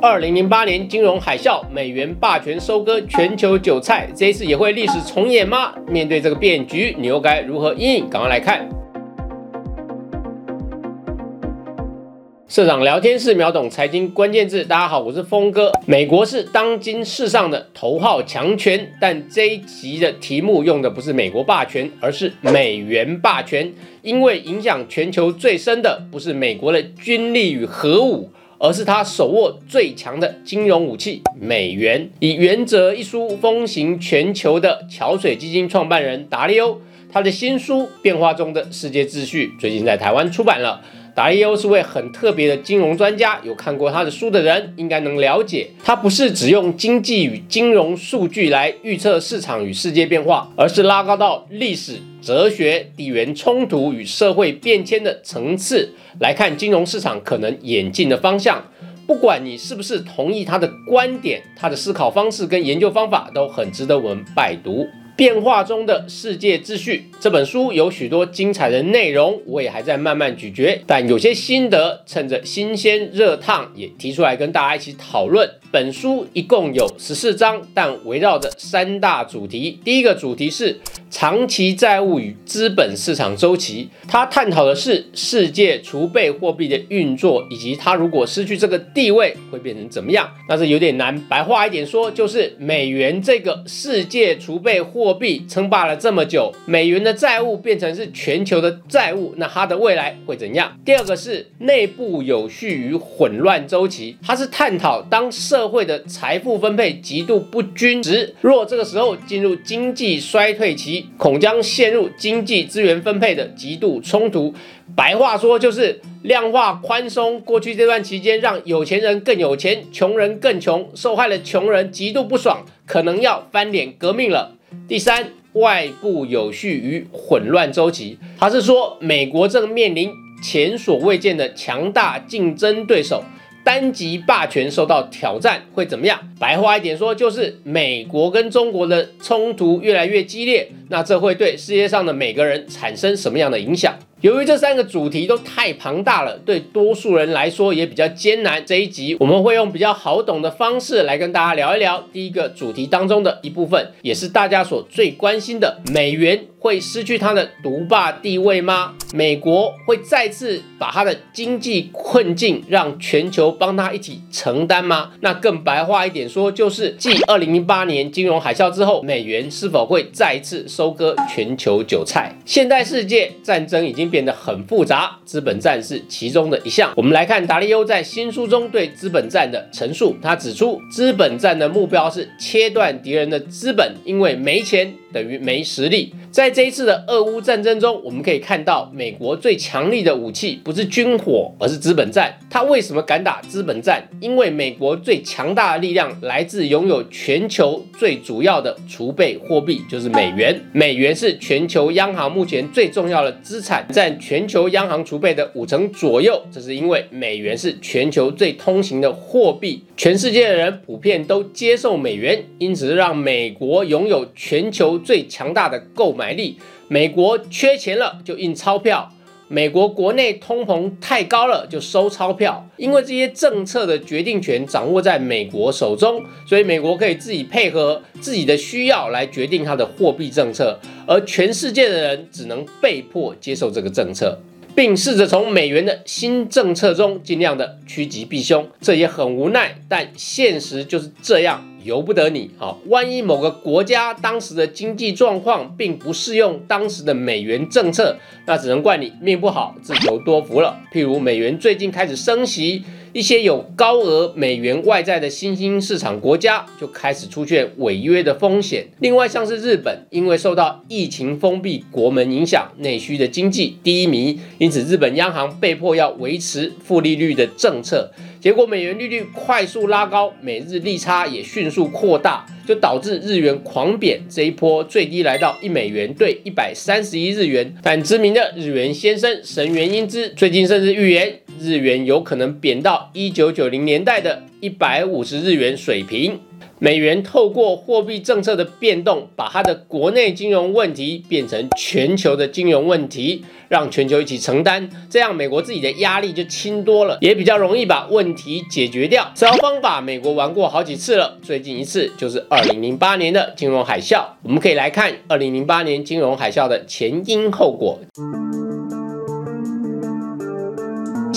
二零零八年金融海啸，美元霸权收割全球韭菜，这一次也会历史重演吗？面对这个变局，你又该如何应对？赶快来看。社长聊天室秒懂财经关键字，大家好，我是峰哥。美国是当今世上的头号强权，但这一集的题目用的不是美国霸权，而是美元霸权，因为影响全球最深的不是美国的军力与核武。而是他手握最强的金融武器——美元。以《原则》一书风行全球的桥水基金创办人达利欧，他的新书《变化中的世界秩序》最近在台湾出版了。达利欧是位很特别的金融专家，有看过他的书的人应该能了解，他不是只用经济与金融数据来预测市场与世界变化，而是拉高到历史、哲学、地缘冲突与社会变迁的层次来看金融市场可能演进的方向。不管你是不是同意他的观点，他的思考方式跟研究方法都很值得我们拜读。变化中的世界秩序这本书有许多精彩的内容，我也还在慢慢咀嚼，但有些心得趁着新鲜热烫也提出来跟大家一起讨论。本书一共有十四章，但围绕着三大主题。第一个主题是长期债务与资本市场周期，它探讨的是世界储备货币的运作，以及它如果失去这个地位会变成怎么样。那是有点难，白话一点说，就是美元这个世界储备货币称霸了这么久，美元的债务变成是全球的债务，那它的未来会怎样？第二个是内部有序与混乱周期，它是探讨当社会的财富分配极度不均值，若这个时候进入经济衰退期，恐将陷入经济资源分配的极度冲突。白话说就是量化宽松，过去这段期间让有钱人更有钱，穷人更穷，受害的穷人极度不爽，可能要翻脸革命了。第三，外部有序与混乱周期，他是说美国正面临前所未见的强大竞争对手。单极霸权受到挑战会怎么样？白话一点说，就是美国跟中国的冲突越来越激烈，那这会对世界上的每个人产生什么样的影响？由于这三个主题都太庞大了，对多数人来说也比较艰难。这一集我们会用比较好懂的方式来跟大家聊一聊第一个主题当中的一部分，也是大家所最关心的美元。会失去它的独霸地位吗？美国会再次把它的经济困境让全球帮他一起承担吗？那更白话一点说，就是继二零零八年金融海啸之后，美元是否会再次收割全球韭菜？现代世界战争已经变得很复杂，资本战是其中的一项。我们来看达利欧在新书中对资本战的陈述，他指出，资本战的目标是切断敌人的资本，因为没钱。等于没实力。在这一次的俄乌战争中，我们可以看到，美国最强力的武器不是军火，而是资本战。他为什么敢打资本战？因为美国最强大的力量来自拥有全球最主要的储备货币，就是美元。美元是全球央行目前最重要的资产，占全球央行储备的五成左右。这是因为美元是全球最通行的货币，全世界的人普遍都接受美元，因此让美国拥有全球。最强大的购买力，美国缺钱了就印钞票，美国国内通膨太高了就收钞票，因为这些政策的决定权掌握在美国手中，所以美国可以自己配合自己的需要来决定它的货币政策，而全世界的人只能被迫接受这个政策。并试着从美元的新政策中尽量的趋吉避凶，这也很无奈，但现实就是这样，由不得你。好，万一某个国家当时的经济状况并不适用当时的美元政策，那只能怪你命不好，自求多福了。譬如美元最近开始升息。一些有高额美元外债的新兴市场国家就开始出现违约的风险。另外，像是日本，因为受到疫情封闭国门影响，内需的经济低迷，因此日本央行被迫要维持负利率的政策。结果美元利率快速拉高，美日利差也迅速扩大，就导致日元狂贬。这一波最低来到一美元兑一百三十一日元。反知名的日元先生神原英之最近甚至预言，日元有可能贬到一九九零年代的一百五十日元水平。美元透过货币政策的变动，把它的国内金融问题变成全球的金融问题，让全球一起承担，这样美国自己的压力就轻多了，也比较容易把问题解决掉。这套方法美国玩过好几次了，最近一次就是二零零八年的金融海啸。我们可以来看二零零八年金融海啸的前因后果。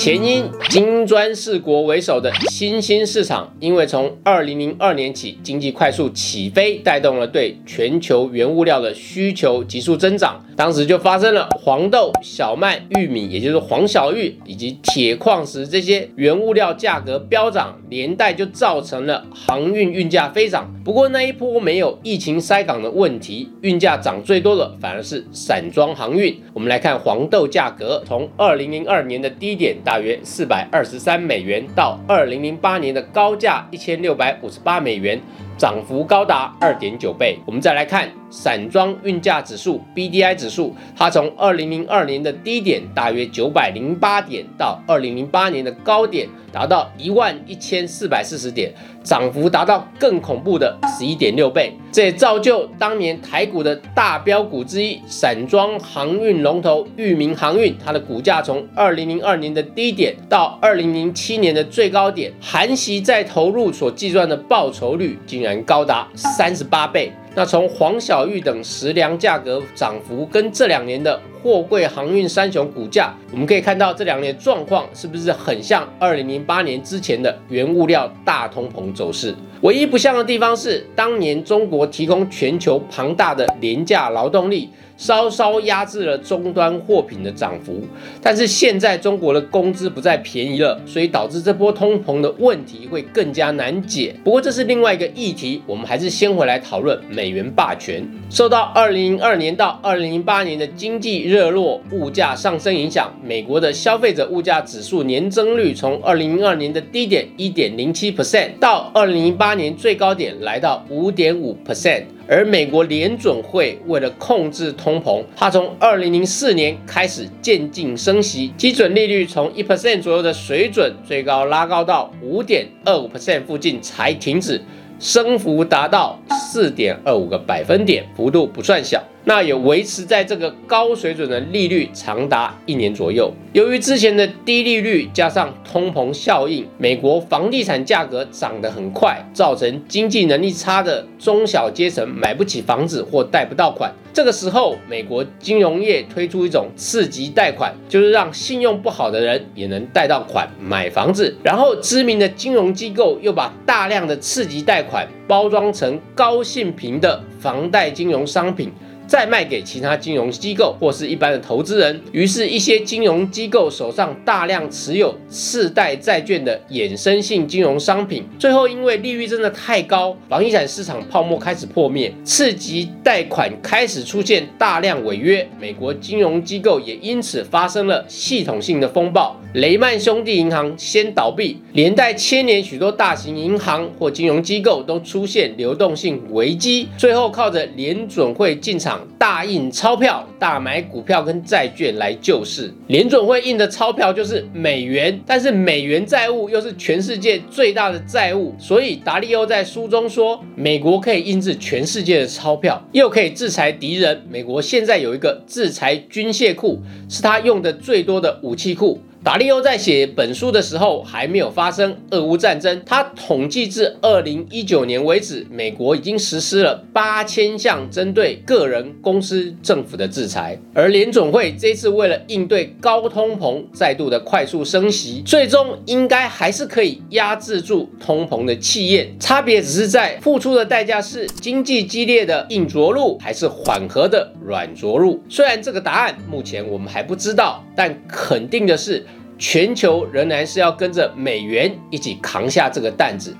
前因金砖四国为首的新兴市场，因为从二零零二年起经济快速起飞，带动了对全球原物料的需求急速增长。当时就发生了黄豆、小麦、玉米，也就是黄小玉以及铁矿石这些原物料价格飙涨，连带就造成了航运运价飞涨。不过那一波没有疫情塞港的问题，运价涨最多的反而是散装航运。我们来看黄豆价格，从二零零二年的低点大约四百二十三美元，到二零零八年的高价一千六百五十八美元。涨幅高达二点九倍。我们再来看散装运价指数 （BDI 指数），它从二零零二年的低点大约九百零八点，到二零零八年的高点达到一万一千四百四十点，涨幅达到更恐怖的十一点六倍。这也造就当年台股的大标股之一——散装航运龙头裕民航运，它的股价从二零零二年的低点到二零零七年的最高点，含息再投入所计算的报酬率仅，竟然。高达三十八倍。那从黄小玉等食粮价格涨幅跟这两年的货柜航运三雄股价，我们可以看到这两年状况是不是很像二零零八年之前的原物料大通膨走势？唯一不像的地方是，当年中国提供全球庞大的廉价劳动力。稍稍压制了终端货品的涨幅，但是现在中国的工资不再便宜了，所以导致这波通膨的问题会更加难解。不过这是另外一个议题，我们还是先回来讨论美元霸权。受到2002年到2008年的经济热络、物价上升影响，美国的消费者物价指数年增率从2002年的低点1.07%到2008年最高点来到5.5%。而美国联准会为了控制通膨，它从二零零四年开始渐进升息，基准利率从一 percent 左右的水准，最高拉高到五点二五 percent 附近才停止，升幅达到四点二五个百分点，幅度不算小。那也维持在这个高水准的利率长达一年左右。由于之前的低利率加上通膨效应，美国房地产价格涨得很快，造成经济能力差的中小阶层买不起房子或贷不到款。这个时候，美国金融业推出一种刺激贷款，就是让信用不好的人也能贷到款买房子。然后，知名的金融机构又把大量的刺激贷款包装成高信评的房贷金融商品。再卖给其他金融机构或是一般的投资人，于是，一些金融机构手上大量持有次贷债券的衍生性金融商品，最后因为利率真的太高，房地产市场泡沫开始破灭，刺激贷款开始出现大量违约，美国金融机构也因此发生了系统性的风暴。雷曼兄弟银行先倒闭，连带牵连许多大型银行或金融机构都出现流动性危机，最后靠着联准会进场。大印钞票、大买股票跟债券来救市，联准会印的钞票就是美元，但是美元债务又是全世界最大的债务，所以达利欧在书中说，美国可以印制全世界的钞票，又可以制裁敌人。美国现在有一个制裁军械库，是他用的最多的武器库。达利欧在写本书的时候还没有发生俄乌战争。他统计至二零一九年为止，美国已经实施了八千项针对个人、公司、政府的制裁。而联总会这次为了应对高通膨，再度的快速升息，最终应该还是可以压制住通膨的气焰。差别只是在付出的代价是经济激烈的硬着陆，还是缓和的软着陆。虽然这个答案目前我们还不知道，但肯定的是。全球仍然是要跟着美元一起扛下这个担子，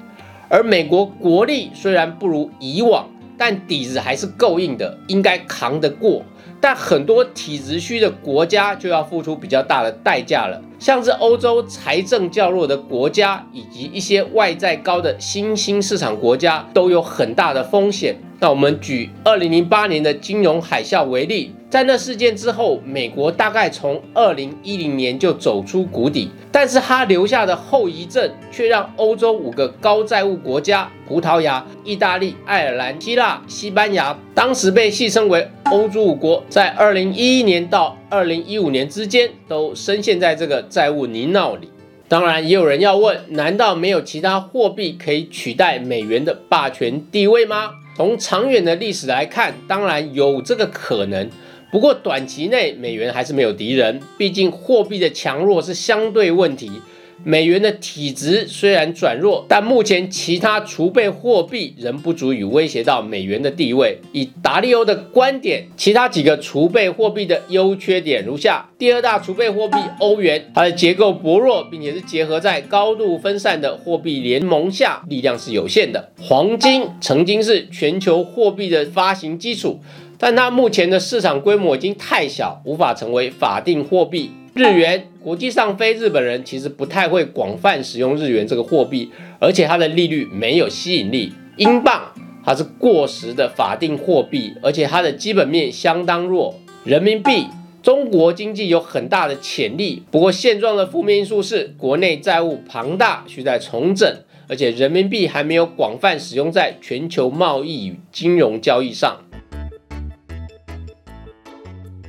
而美国国力虽然不如以往，但底子还是够硬的，应该扛得过。但很多体质虚的国家就要付出比较大的代价了，像是欧洲财政较弱的国家，以及一些外债高的新兴市场国家，都有很大的风险。那我们举二零零八年的金融海啸为例。在那事件之后，美国大概从二零一零年就走出谷底，但是它留下的后遗症却让欧洲五个高债务国家——葡萄牙、意大利、爱尔兰、希腊、西班牙，当时被戏称为“欧洲五国”，在二零一一年到二零一五年之间，都深陷在这个债务泥淖里。当然，也有人要问：难道没有其他货币可以取代美元的霸权地位吗？从长远的历史来看，当然有这个可能。不过短期内，美元还是没有敌人，毕竟货币的强弱是相对问题。美元的体值虽然转弱，但目前其他储备货币仍不足以威胁到美元的地位。以达利欧的观点，其他几个储备货币的优缺点如下：第二大储备货币欧元，它的结构薄弱，并且是结合在高度分散的货币联盟下，力量是有限的。黄金曾经是全球货币的发行基础，但它目前的市场规模已经太小，无法成为法定货币。日元，国际上非日本人其实不太会广泛使用日元这个货币，而且它的利率没有吸引力。英镑，它是过时的法定货币，而且它的基本面相当弱。人民币，中国经济有很大的潜力，不过现状的负面因素是国内债务庞大，需在重整，而且人民币还没有广泛使用在全球贸易与金融交易上。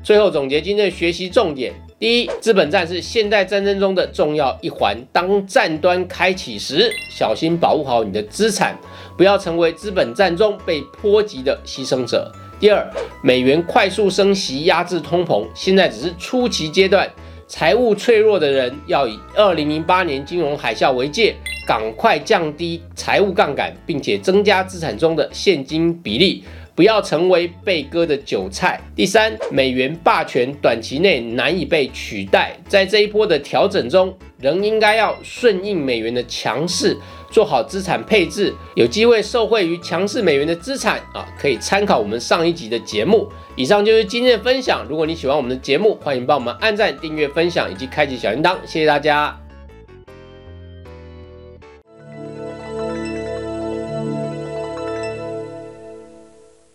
最后总结今天的学习重点。第一，资本战是现代战争中的重要一环。当战端开启时，小心保护好你的资产，不要成为资本战中被波及的牺牲者。第二，美元快速升息压制通膨，现在只是初期阶段。财务脆弱的人要以二零零八年金融海啸为戒，赶快降低财务杠杆，并且增加资产中的现金比例。不要成为被割的韭菜。第三，美元霸权短期内难以被取代，在这一波的调整中，仍应该要顺应美元的强势，做好资产配置，有机会受惠于强势美元的资产啊，可以参考我们上一集的节目。以上就是今天的分享。如果你喜欢我们的节目，欢迎帮我们按赞、订阅、分享以及开启小铃铛，谢谢大家。